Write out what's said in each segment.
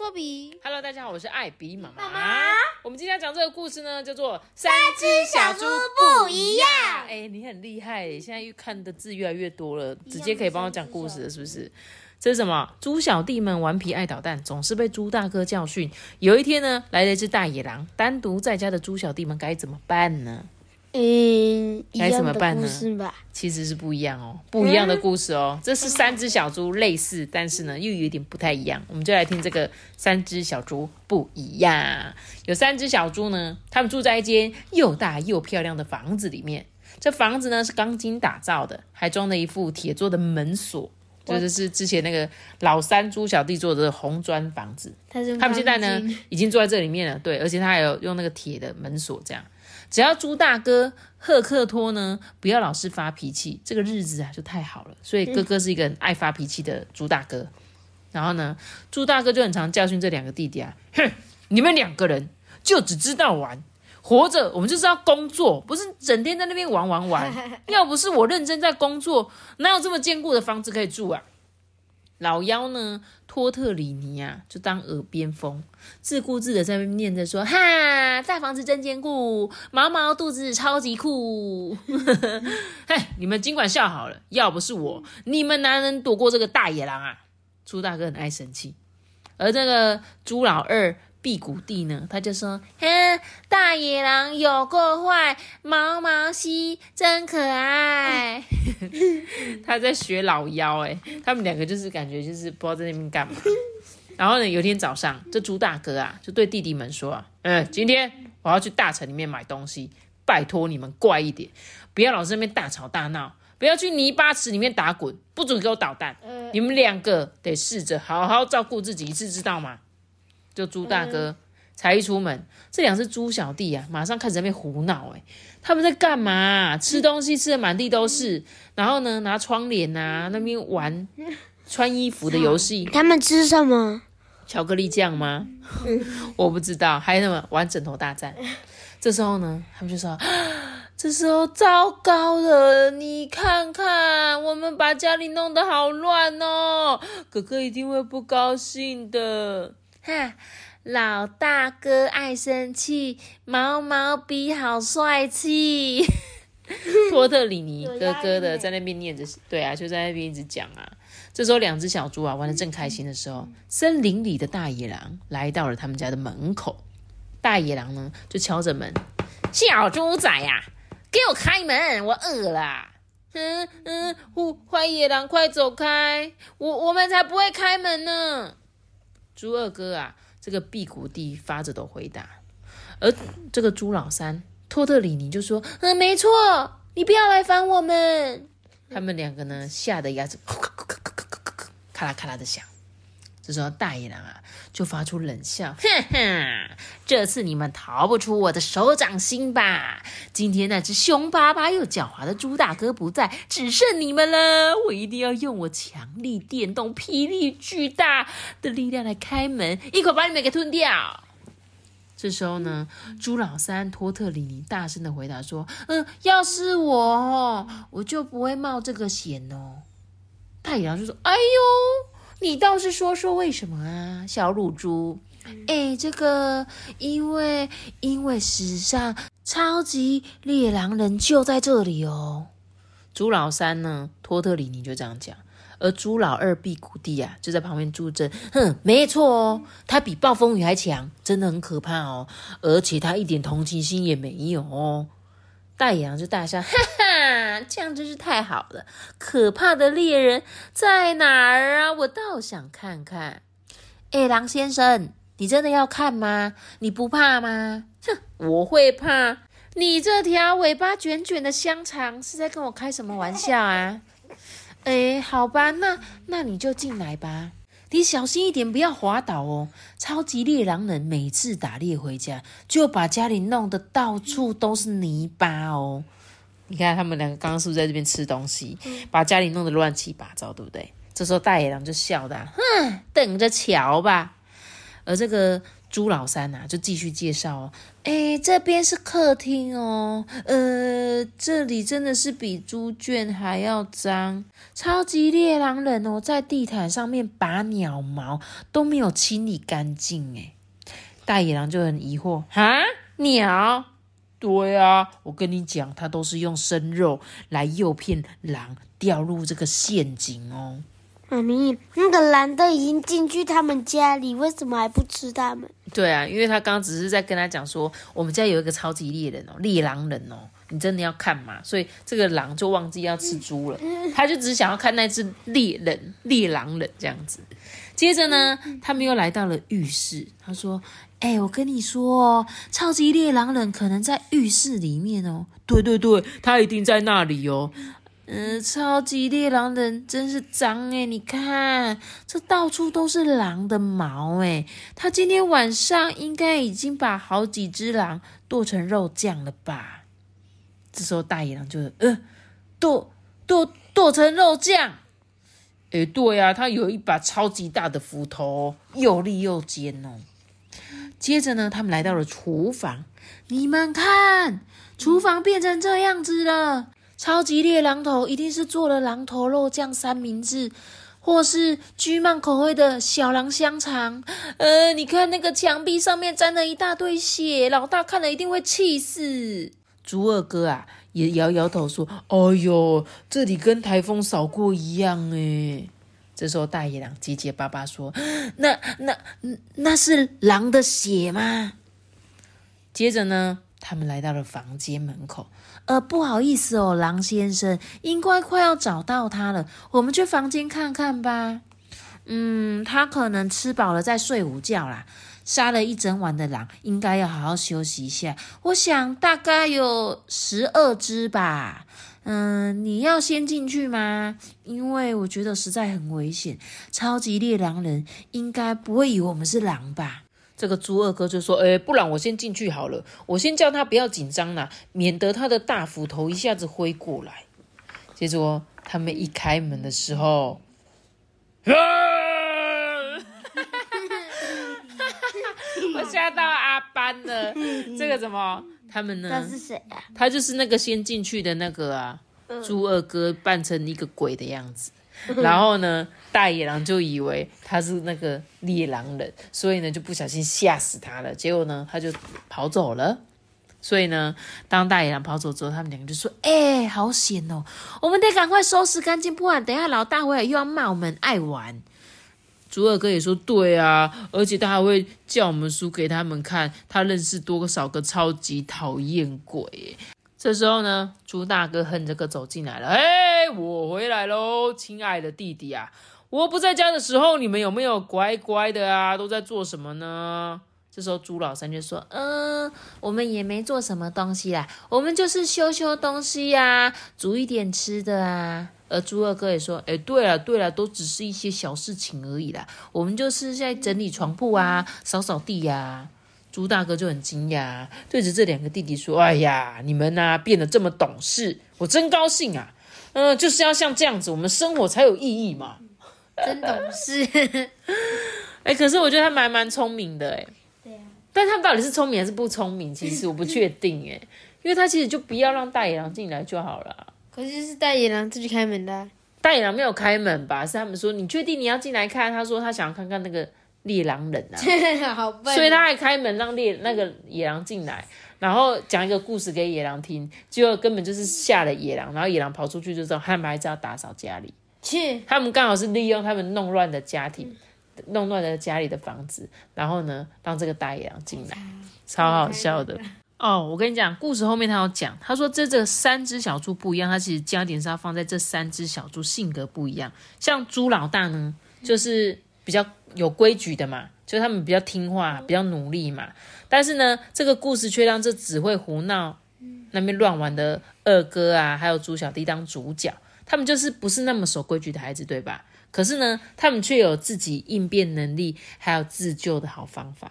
我是托比。Hello，大家好，我是艾比妈妈。妈妈我们今天要讲这个故事呢，叫做《三只小猪不一样》。哎，你很厉害耶，现在越看的字越来越多了，直接可以帮我讲故事了，是不是？这是什么？猪小弟们顽皮爱捣蛋，总是被猪大哥教训。有一天呢，来了一只大野狼，单独在家的猪小弟们该怎么办呢？嗯，一该怎么办呢。其实是不一样哦，不一样的故事哦。这是三只小猪类似，但是呢又有点不太一样。我们就来听这个三只小猪不一样。有三只小猪呢，它们住在一间又大又漂亮的房子里面。这房子呢是钢筋打造的，还装了一副铁做的门锁，就是是之前那个老三猪小弟做的红砖房子。他们现在呢已经住在这里面了，对，而且他还有用那个铁的门锁，这样。只要猪大哥赫克托呢不要老是发脾气，这个日子啊就太好了。所以哥哥是一个很爱发脾气的猪大哥。然后呢，猪大哥就很常教训这两个弟弟啊，哼，你们两个人就只知道玩。活着，我们就是要工作，不是整天在那边玩玩玩。要不是我认真在工作，哪有这么坚固的房子可以住啊？老妖呢，托特里尼啊，就当耳边风，自顾自的在那边念着说：“哈，大房子真坚固，毛毛肚子超级酷。”嘿，你们尽管笑好了，要不是我，你们哪能躲过这个大野狼啊？猪大哥很爱生气，而这个猪老二辟谷地呢，他就说：“ 哼，大野狼有够坏，毛毛西真可爱。”他在学老妖哎、他们两个就是感觉就是不知道在那边干嘛。然后呢，有一天早上，这猪大哥啊就对弟弟们说啊：“嗯，今天我要去大城里面买东西，拜托你们乖一点，不要老是在那边大吵大闹，不要去泥巴池里面打滚，不准给我捣蛋。你们两个得试着好好照顾自己一次，知道吗？”就猪大哥。才一出门，这两只猪小弟啊，马上开始在那边胡闹。哎，他们在干嘛、吃东西吃的满地都是，然后呢，拿窗帘啊那边玩穿衣服的游戏，他们吃什么？巧克力酱吗？我不知道，还有什么玩枕头大战。这时候呢，他们就说：“这时候糟糕了，你看看，我们把家里弄得好乱哦，哥哥一定会不高兴的。”哈，老大哥爱生气，毛毛比好帅气。托特里尼哥哥的在那边念着，对啊，就在那边一直讲啊。这时候，两只小猪啊玩的正开心的时候，森林里的大野狼来到了他们家的门口。大野狼呢就敲着门：“小猪仔呀、给我开门，我饿了。”嗯嗯，坏坏野狼，快走开！我我们才不会开门呢。猪二哥啊，这个辟谷地发着的回答，而这个猪老三托特里尼就说：“嗯，没错，你不要来烦我们。”他们两个呢，吓得牙齿咔啦咔啦的响。这时候大野狼啊，就发出冷笑，哼哼，这次你们逃不出我的手掌心吧？今天那只凶巴巴又狡猾的猪大哥不在，只剩你们了。我一定要用我强力电动、霹雳巨大的力量来开门，一口把你们给吞掉。这时候呢，猪老三托特里尼大声的回答说：“嗯，要是我，我就不会冒这个险哦。”大野狼就说：“哎呦，你倒是说说为什么啊，小乳猪？哎，这个因为因为史上超级猎狼人就在这里哦。”朱老三呢，托特里尼就这样讲。而朱老二辟谷地啊，就在旁边助阵。哼，没错哦，他比暴风雨还强，真的很可怕哦。而且他一点同情心也没有哦。大野狼就大笑，哈哈，这样真是太好了。可怕的猎人在哪儿啊？我倒想看看。哎，狼先生，你真的要看吗？你不怕吗？哼，我会怕。你这条尾巴卷卷的香肠是在跟我开什么玩笑啊？哎，好吧，那那你就进来吧。你小心一点，不要滑倒哦。超级猎狼人每次打猎回家，就把家里弄得到处都是泥巴哦。你看他们两个刚刚是不是在这边吃东西，把家里弄得乱七八糟，对不对？这时候大野狼就笑的，哼，等着瞧吧。而这个朱老三呐，就继续介绍哦，哎，这边是客厅哦，呃，这里真的是比猪圈还要脏，超级猎狼人哦，在地毯上面拔鸟毛都没有清理干净哎。大野狼就很疑惑，哈，鸟？对啊，我跟你讲，他都是用生肉来诱骗狼掉入这个陷阱哦。妈咪，那个狼都已经进去他们家里，为什么还不吃他们？对啊，因为他刚刚只是在跟他讲说，我们家有一个超级猎人哦，猎狼人哦，你真的要看嘛？所以这个狼就忘记要吃猪了，他就只想要看那只猎人猎狼人这样子。接着呢，他们又来到了浴室，他说：“哎，我跟你说哦，超级猎狼人可能在浴室里面哦。对对对，他一定在那里哦。”嗯，超级猎狼人真是脏哎！你看，这到处都是狼的毛哎。他今天晚上应该已经把好几只狼剁成肉酱了吧？这时候大野狼就呃，剁剁剁成肉酱。哎，对呀，他有一把超级大的斧头，又利又尖哦。接着呢，他们来到了厨房，你们看，厨房变成这样子了。超级猎狼头一定是做了狼头肉酱三明治，或是居曼口味的小狼香肠。呃，你看那个墙壁上面沾了一大堆血，老大看了一定会气死。猪二哥啊，也摇摇头说：“哎呦，这里跟台风扫过一样哎。”这时候大野狼结结巴巴说：“那那那是狼的血吗？”接着呢？他们来到了房间门口，呃，不好意思哦，狼先生，应该快要找到他了，我们去房间看看吧。嗯，他可能吃饱了，在睡午觉啦。杀了一整晚的狼，应该要好好休息一下。我想大概有十二只吧。嗯，你要先进去吗？因为我觉得实在很危险，超级猎狼人应该不会以为我们是狼吧。这个猪二哥就说：“哎，不然我先进去好了，我先叫他不要紧张啦，免得他的大斧头一下子挥过来。”结果他们一开门的时候，啊 我吓到阿班了。这个怎么？他们呢？他是谁啊？他就是那个先进去的那个啊，猪二哥扮成一个鬼的样子。然后呢，大野狼就以为他是那个猎狼人，所以呢就不小心吓死他了。结果呢，他就跑走了。所以呢，当大野狼跑走之后，他们两个就说：“哎，好险哦，我们得赶快收拾干净，不然等下老大回来又要骂我们爱玩。”猪二哥也说：“对啊，而且他还会叫我们输给他们看，他认识多少个超级讨厌鬼。”这时候呢，猪大哥哼着歌走进来了。哎，我回来喽，亲爱的弟弟啊！我不在家的时候，你们有没有乖乖的啊？都在做什么呢？这时候猪老三就说：“嗯，我们也没做什么东西啦，我们就是修修东西呀，煮一点吃的啊。”而猪二哥也说：“哎，对了对了，都只是一些小事情而已啦，我们就是在整理床铺啊，扫扫地呀。”朱大哥就很惊讶，对着这两个弟弟说：“哎呀，你们呐变得这么懂事，我真高兴啊！嗯，就是要像这样子，我们生活才有意义嘛。真懂事。哎，可是我觉得他们还蛮聪明的，哎。对啊。但他们到底是聪明还是不聪明？其实我不确定，哎，因为他其实就不要让大野狼进来就好了。可是是大野狼自己开门的。大野狼没有开门吧？是他们说你确定你要进来看？他说他想要看看那个。猎狼人啊，好笨所以他还开门让猎那个野狼进来，然后讲一个故事给野狼听，结果根本就是吓了野狼，然后野狼跑出去就知道他们还是要打扫家里，去他们刚好是利用他们弄乱的家庭，弄乱了家里的房子，然后呢让这个大野狼进来，超好笑的哦！我跟你讲，故事后面他有讲，他说这这三只小猪不一样，他其实焦点是要放在这三只小猪性格不一样，像猪老大呢，就是比较。有规矩的嘛，就他们比较听话，比较努力嘛。但是呢，这个故事却让这只会胡闹、那边乱玩的二哥啊，还有猪小弟当主角。他们就是不是那么守规矩的孩子，对吧？可是呢，他们却有自己应变能力，还有自救的好方法，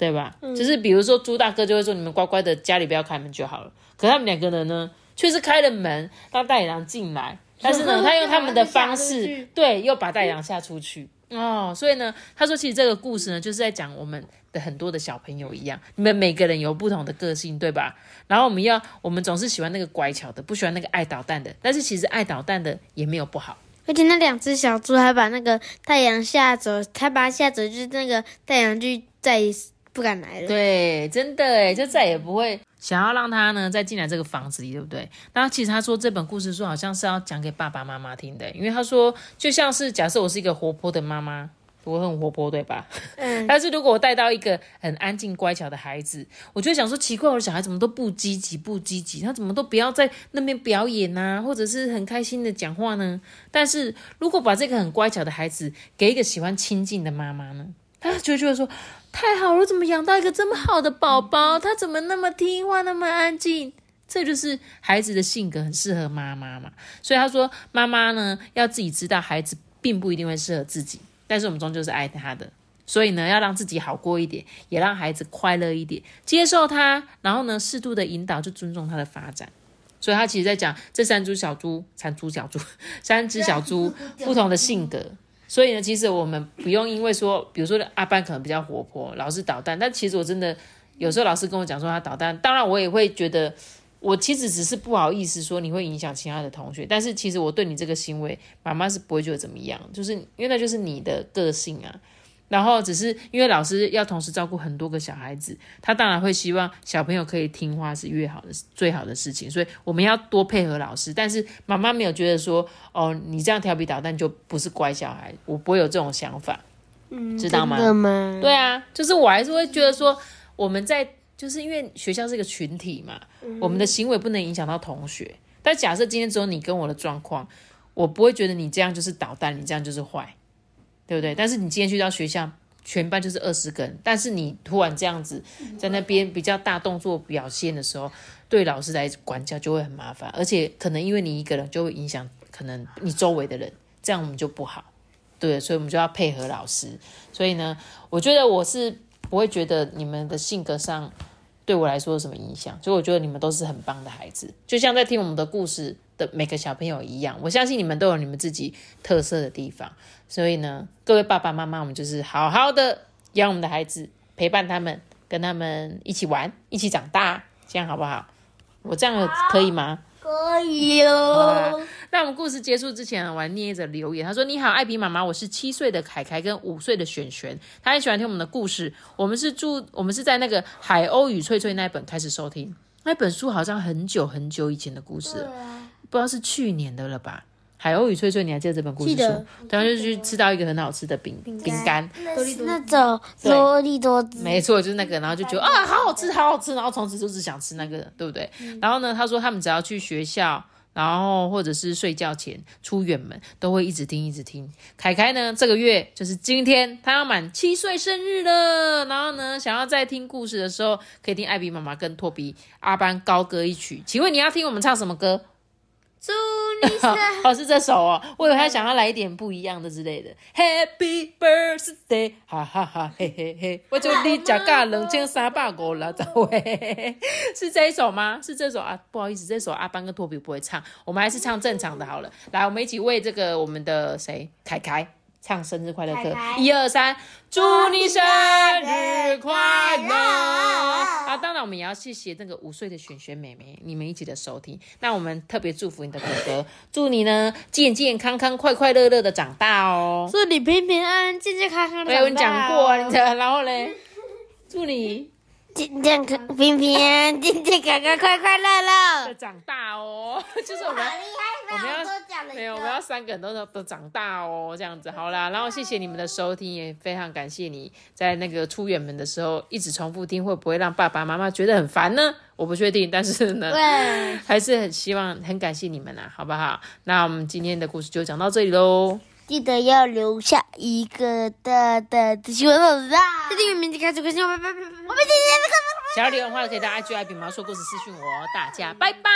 对吧？就是比如说猪大哥就会说：“你们乖乖的家里不要开门就好了。”可他们两个人呢，却是开了门让大野狼进来，但是呢，他用他们的方式，对，又把大野狼吓出去。哦，所以呢，他说其实这个故事呢，就是在讲我们的很多的小朋友一样，你们每个人有不同的个性，对吧？然后我们要，我们总是喜欢那个乖巧的，不喜欢那个爱捣蛋的。但是其实爱捣蛋的也没有不好。而且那两只小猪还把那个太阳吓走，他把它吓走，就是那个太阳就再也不敢来了。对，真的哎，就再也不会想要让他呢再进来这个房子里，对不对？那其实他说这本故事书好像是要讲给爸爸妈妈听的，因为他说就像是假设我是一个活泼的妈妈，我很活泼，对吧？嗯，但是如果我带到一个很安静乖巧的孩子，我就想说奇怪，我的小孩怎么都不积极，不积极，他怎么都不要在那边表演呐，或者是很开心的讲话呢？但是如果把这个很乖巧的孩子给一个喜欢亲近的妈妈呢，他就觉得说。太好了，怎么养到一个这么好的宝宝？他怎么那么听话，那么安静？这就是孩子的性格，很适合妈妈嘛。所以他说，妈妈呢要自己知道，孩子并不一定会适合自己，但是我们终究是爱他的。所以呢，要让自己好过一点，也让孩子快乐一点，接受他，然后呢，适度的引导，就尊重他的发展。所以他其实在讲这三只小猪，三猪小猪，三只小猪不同的性格。所以呢，其实我们不用因为说，比如说阿班可能比较活泼，老是捣蛋，但其实我真的有时候老师跟我讲说他捣蛋，当然我也会觉得，我其实只是不好意思说你会影响其他的同学，但是其实我对你这个行为，妈妈是不会觉得怎么样，就是因为那就是你的个性啊。然后只是因为老师要同时照顾很多个小孩子，他当然会希望小朋友可以听话是越好的最好的事情，所以我们要多配合老师。但是妈妈没有觉得说，哦，你这样调皮捣蛋就不是乖小孩，我不会有这种想法，嗯，知道吗？对啊，就是我还是会觉得说，我们在就是因为学校是一个群体嘛，我们的行为不能影响到同学。但假设今天只有你跟我的状况，我不会觉得你这样就是捣蛋，你这样就是坏。对不对？但是你今天去到学校，全班就是二十个人，但是你突然这样子在那边比较大动作表现的时候，对老师来管教就会很麻烦，而且可能因为你一个人就会影响可能你周围的人，这样我们就不好。对，所以我们就要配合老师。所以呢，我觉得我是不会觉得你们的性格上对我来说有什么影响，所以我觉得你们都是很棒的孩子，就像在听我们的故事。的每个小朋友一样，我相信你们都有你们自己特色的地方，所以呢，各位爸爸妈妈，我们就是好好的养我们的孩子，陪伴他们，跟他们一起玩，一起长大，这样好不好？我这样可以吗？可以哦。那我们故事结束之前，我还捏着留言。他说：“你好，艾比妈妈，我是七岁的凯凯跟五岁的璇璇，他很喜欢听我们的故事。我们是住，我们是在那个海鸥与翠翠那本开始收听，那本书好像很久很久以前的故事。”不知道是去年的了吧？海鸥与翠翠，你还记得这本故事书？然后，就去吃到一个很好吃的饼饼干，那种多利多汁，没错，就是那个，然后就觉得啊，好好吃，好好吃，然后从此就只想吃那个，对不对？然后呢，他说他们只要去学校，然后或者是睡觉前出远门，都会一直听，一直听。凯凯呢，这个月就是今天，他要满七岁生日了，然后呢，想要在听故事的时候，可以听艾比妈妈跟托比阿班高歌一曲。请问你要听我们唱什么歌？祝你生日 哦，是这首哦，我以为他想要来一点不一样的之类的。Happy birthday，哈哈哈，嘿嘿嘿，我祝你加价两千三百五了，这位是这一首吗？是这首啊？不好意思，这首阿班跟托比不会唱，我们还是唱正常的好了。来，我们一起为这个我们的谁凯凯。唱生日快乐歌，一二三，祝你生日快乐！啊，当然我们也要谢谢那个五岁的璇璇妹妹，你们一起的收听。那我们特别祝福你的哥哥，祝你呢健健康康、快快乐乐的长大哦！祝你平平安安、健健康康的长大。我有讲过啊，你然后嘞，祝你。健健康平平安，健健康康，快快乐乐的长大哦。就是我们，我们要没有，我们要三个人都都长大哦，这样子好啦。然后谢谢你们的收听，也非常感谢你在那个出远门的时候一直重复听，会不会让爸爸妈妈觉得很烦呢？我不确定，但是呢，还是很希望很感谢你们呐，好不好？那我们今天的故事就讲到这里喽。记得要留下一个大大的喜欢老师啊！这订阅名字开始更新，拜拜拜拜！我们今天的课想要留言的话，可以到 IG 来比毛说故事私信我，大家拜拜。